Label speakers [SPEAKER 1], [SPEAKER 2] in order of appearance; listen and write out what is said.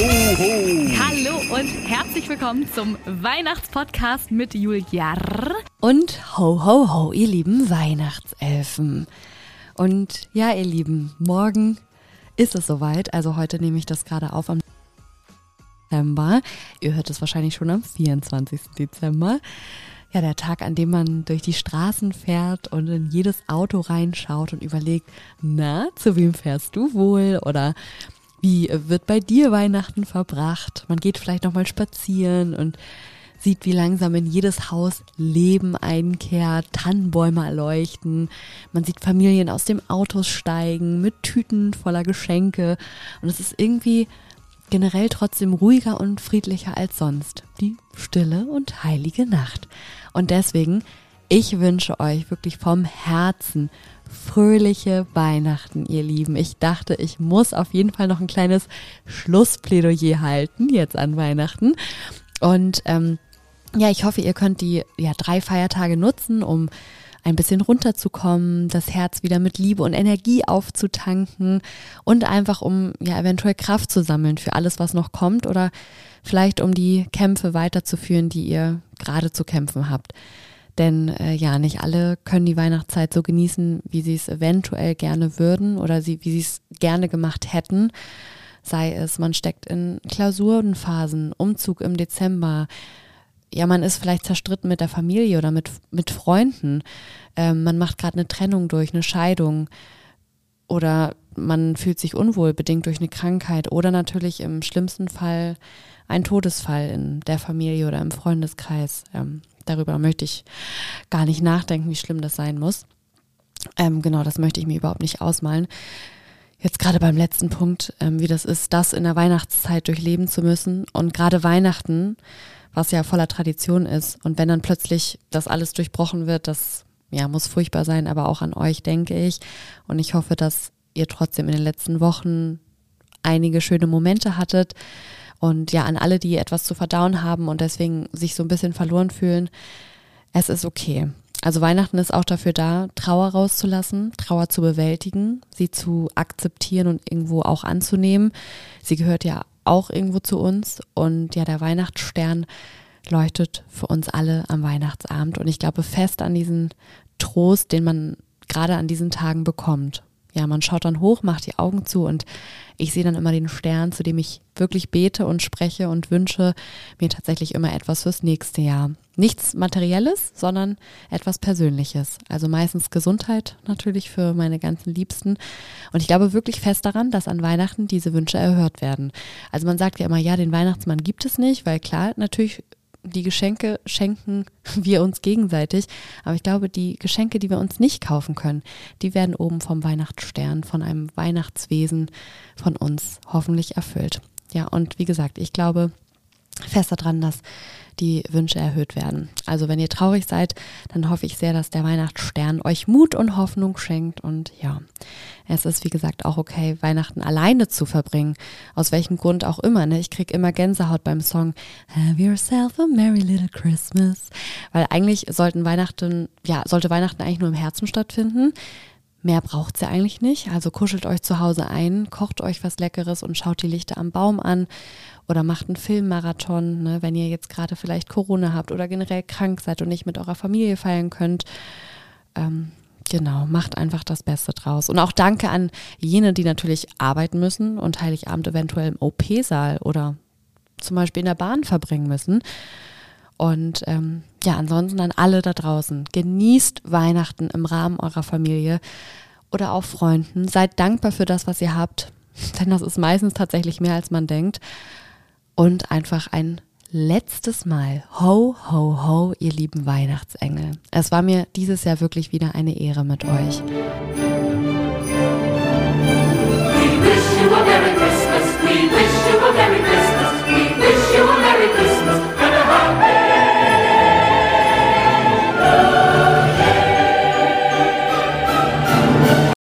[SPEAKER 1] Hallo und herzlich willkommen zum Weihnachtspodcast mit Julia
[SPEAKER 2] und ho ho ho, ihr lieben Weihnachtselfen. Und ja, ihr Lieben, morgen ist es soweit. Also heute nehme ich das gerade auf am Dezember. Ihr hört es wahrscheinlich schon am 24. Dezember. Ja, der Tag, an dem man durch die Straßen fährt und in jedes Auto reinschaut und überlegt, na, zu wem fährst du wohl? Oder wie wird bei dir Weihnachten verbracht? Man geht vielleicht nochmal spazieren und sieht, wie langsam in jedes Haus Leben einkehrt, Tannenbäume erleuchten. Man sieht Familien aus dem Autos steigen mit Tüten voller Geschenke. Und es ist irgendwie generell trotzdem ruhiger und friedlicher als sonst. Die stille und heilige Nacht. Und deswegen, ich wünsche euch wirklich vom Herzen fröhliche Weihnachten, ihr Lieben. Ich dachte, ich muss auf jeden Fall noch ein kleines Schlussplädoyer halten, jetzt an Weihnachten. Und ähm, ja, ich hoffe, ihr könnt die ja, drei Feiertage nutzen, um ein bisschen runterzukommen, das Herz wieder mit Liebe und Energie aufzutanken und einfach um ja eventuell Kraft zu sammeln für alles, was noch kommt oder vielleicht um die Kämpfe weiterzuführen, die ihr gerade zu kämpfen habt. Denn äh, ja, nicht alle können die Weihnachtszeit so genießen, wie sie es eventuell gerne würden oder sie, wie sie es gerne gemacht hätten. Sei es, man steckt in Klausurenphasen, Umzug im Dezember, ja, man ist vielleicht zerstritten mit der Familie oder mit, mit Freunden. Ähm, man macht gerade eine Trennung durch, eine Scheidung. Oder man fühlt sich unwohl, bedingt durch eine Krankheit. Oder natürlich im schlimmsten Fall ein Todesfall in der Familie oder im Freundeskreis. Ähm, darüber möchte ich gar nicht nachdenken, wie schlimm das sein muss. Ähm, genau, das möchte ich mir überhaupt nicht ausmalen. Jetzt gerade beim letzten Punkt, ähm, wie das ist, das in der Weihnachtszeit durchleben zu müssen. Und gerade Weihnachten was ja voller Tradition ist. Und wenn dann plötzlich das alles durchbrochen wird, das ja, muss furchtbar sein, aber auch an euch, denke ich. Und ich hoffe, dass ihr trotzdem in den letzten Wochen einige schöne Momente hattet. Und ja, an alle, die etwas zu verdauen haben und deswegen sich so ein bisschen verloren fühlen, es ist okay. Also Weihnachten ist auch dafür da, Trauer rauszulassen, Trauer zu bewältigen, sie zu akzeptieren und irgendwo auch anzunehmen. Sie gehört ja auch irgendwo zu uns. Und ja, der Weihnachtsstern leuchtet für uns alle am Weihnachtsabend. Und ich glaube fest an diesen Trost, den man gerade an diesen Tagen bekommt. Ja, man schaut dann hoch, macht die Augen zu und ich sehe dann immer den Stern, zu dem ich wirklich bete und spreche und wünsche mir tatsächlich immer etwas fürs nächste Jahr. Nichts Materielles, sondern etwas Persönliches. Also meistens Gesundheit natürlich für meine ganzen Liebsten. Und ich glaube wirklich fest daran, dass an Weihnachten diese Wünsche erhört werden. Also man sagt ja immer, ja, den Weihnachtsmann gibt es nicht, weil klar, natürlich die Geschenke schenken wir uns gegenseitig. Aber ich glaube, die Geschenke, die wir uns nicht kaufen können, die werden oben vom Weihnachtsstern, von einem Weihnachtswesen von uns hoffentlich erfüllt. Ja, und wie gesagt, ich glaube fest daran, dass die Wünsche erhöht werden. Also wenn ihr traurig seid, dann hoffe ich sehr, dass der Weihnachtsstern euch Mut und Hoffnung schenkt. Und ja, es ist wie gesagt auch okay, Weihnachten alleine zu verbringen. Aus welchem Grund auch immer. Ne? Ich kriege immer Gänsehaut beim Song Have yourself a merry little Christmas. Weil eigentlich sollten Weihnachten, ja, sollte Weihnachten eigentlich nur im Herzen stattfinden. Mehr braucht sie eigentlich nicht. Also kuschelt euch zu Hause ein, kocht euch was Leckeres und schaut die Lichter am Baum an oder macht einen Filmmarathon, ne, wenn ihr jetzt gerade vielleicht Corona habt oder generell krank seid und nicht mit eurer Familie feiern könnt. Ähm, genau, macht einfach das Beste draus. Und auch danke an jene, die natürlich arbeiten müssen und Heiligabend eventuell im OP-Saal oder zum Beispiel in der Bahn verbringen müssen. Und ähm, ja, ansonsten an alle da draußen. Genießt Weihnachten im Rahmen eurer Familie oder auch Freunden. Seid dankbar für das, was ihr habt. Denn das ist meistens tatsächlich mehr, als man denkt. Und einfach ein letztes Mal. Ho, ho, ho, ihr lieben Weihnachtsengel. Es war mir dieses Jahr wirklich wieder eine Ehre mit euch. We wish you a Merry Christmas.